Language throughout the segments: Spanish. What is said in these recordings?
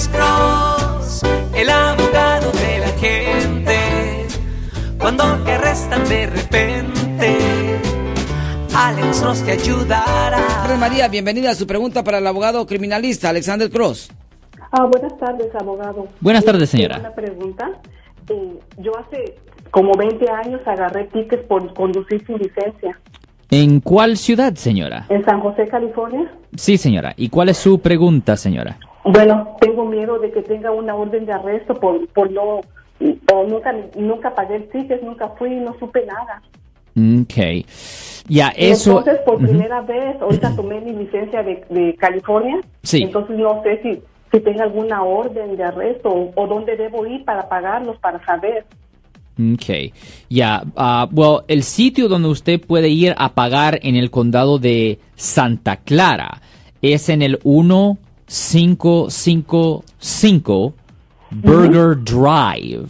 Alex Cross, el abogado de la gente. Cuando te arrestan de repente, Alex Cross te ayudará. María, bienvenida a su pregunta para el abogado criminalista Alexander Cross. Ah, buenas tardes, abogado. Buenas tardes, señora. Una pregunta. Eh, yo hace como 20 años agarré tickets por conducir sin licencia ¿En cuál ciudad, señora? en San José, California. Sí, señora. ¿Y cuál es su pregunta, señora? Bueno, tengo miedo de que tenga una orden de arresto por, por no... O nunca, nunca pagué el ticket, nunca fui, no supe nada. Ok. Ya, eso... Entonces, por Ujú. primera vez, ahorita tomé mi licencia de, de California. Sí. Entonces, no sé si, si tenga alguna orden de arresto o, o dónde debo ir para pagarlos, para saber. Ok. Ya, ah, well, el sitio donde usted puede ir a pagar en el condado de Santa Clara es en el 1555 Burger Drive.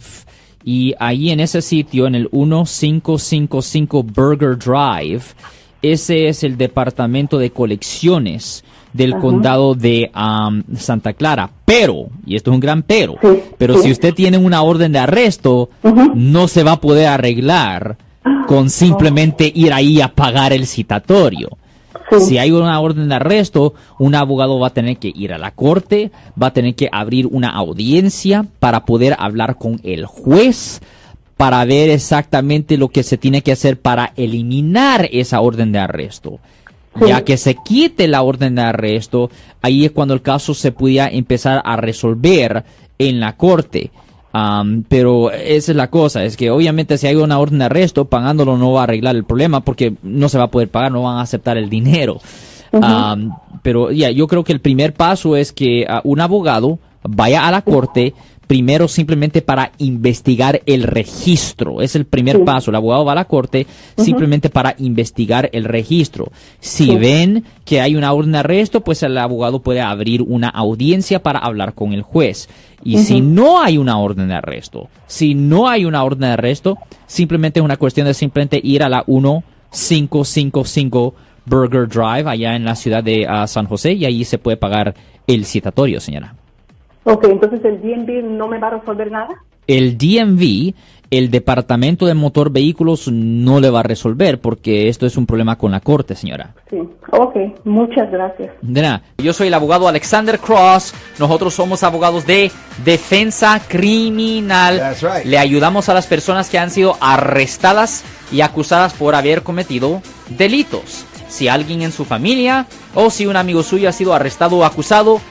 Y ahí en ese sitio, en el 1555 Burger Drive, ese es el departamento de colecciones del condado de am, Santa Clara. Pero, y esto es un gran pero, Sí, pero sí. si usted tiene una orden de arresto, no se va a poder arreglar con simplemente ir ahí a pagar el citatorio. Si hay una orden de arresto, un abogado va a tener que ir a la corte, va a tener que abrir una audiencia para poder hablar con el juez, para ver exactamente lo que se tiene que hacer para eliminar esa orden de arresto. Ya que se quite la orden de arresto, ahí es cuando el caso se pudiera empezar a resolver en la corte. Am, pero esa es la cosa, es que obviamente si hay una orden de arresto, pagándolo no va a arreglar el problema porque no se va a poder pagar, no van a aceptar el dinero. Pero ya, yo creo que el primer paso es que ah, un abogado vaya a la corte primero simplemente para investigar el registro. Es el primer paso. El abogado va a la corte simplemente para investigar el registro. Si ven que hay una orden de arresto, pues el abogado puede abrir una audiencia para hablar con el juez. Y si no hay una orden de arresto, si no hay una orden de arresto, simplemente es una cuestión de simplemente ir a la 1555 Burger Drive allá en la ciudad de ah, San José y ahí se puede pagar el citatorio, señora. Ok, entonces el DMV no me va a resolver nada. El DMV, el Departamento de Motor Vehículos, no le va a resolver porque esto es un problema con la corte, señora. Sí. Ok, muchas gracias. De nada. Yo soy el abogado Alexander Cross. Nosotros somos abogados de defensa criminal. That's right. Le ayudamos a las personas que han sido arrestadas y acusadas por haber cometido delitos. Si alguien en su familia o si un amigo suyo ha sido arrestado o acusado,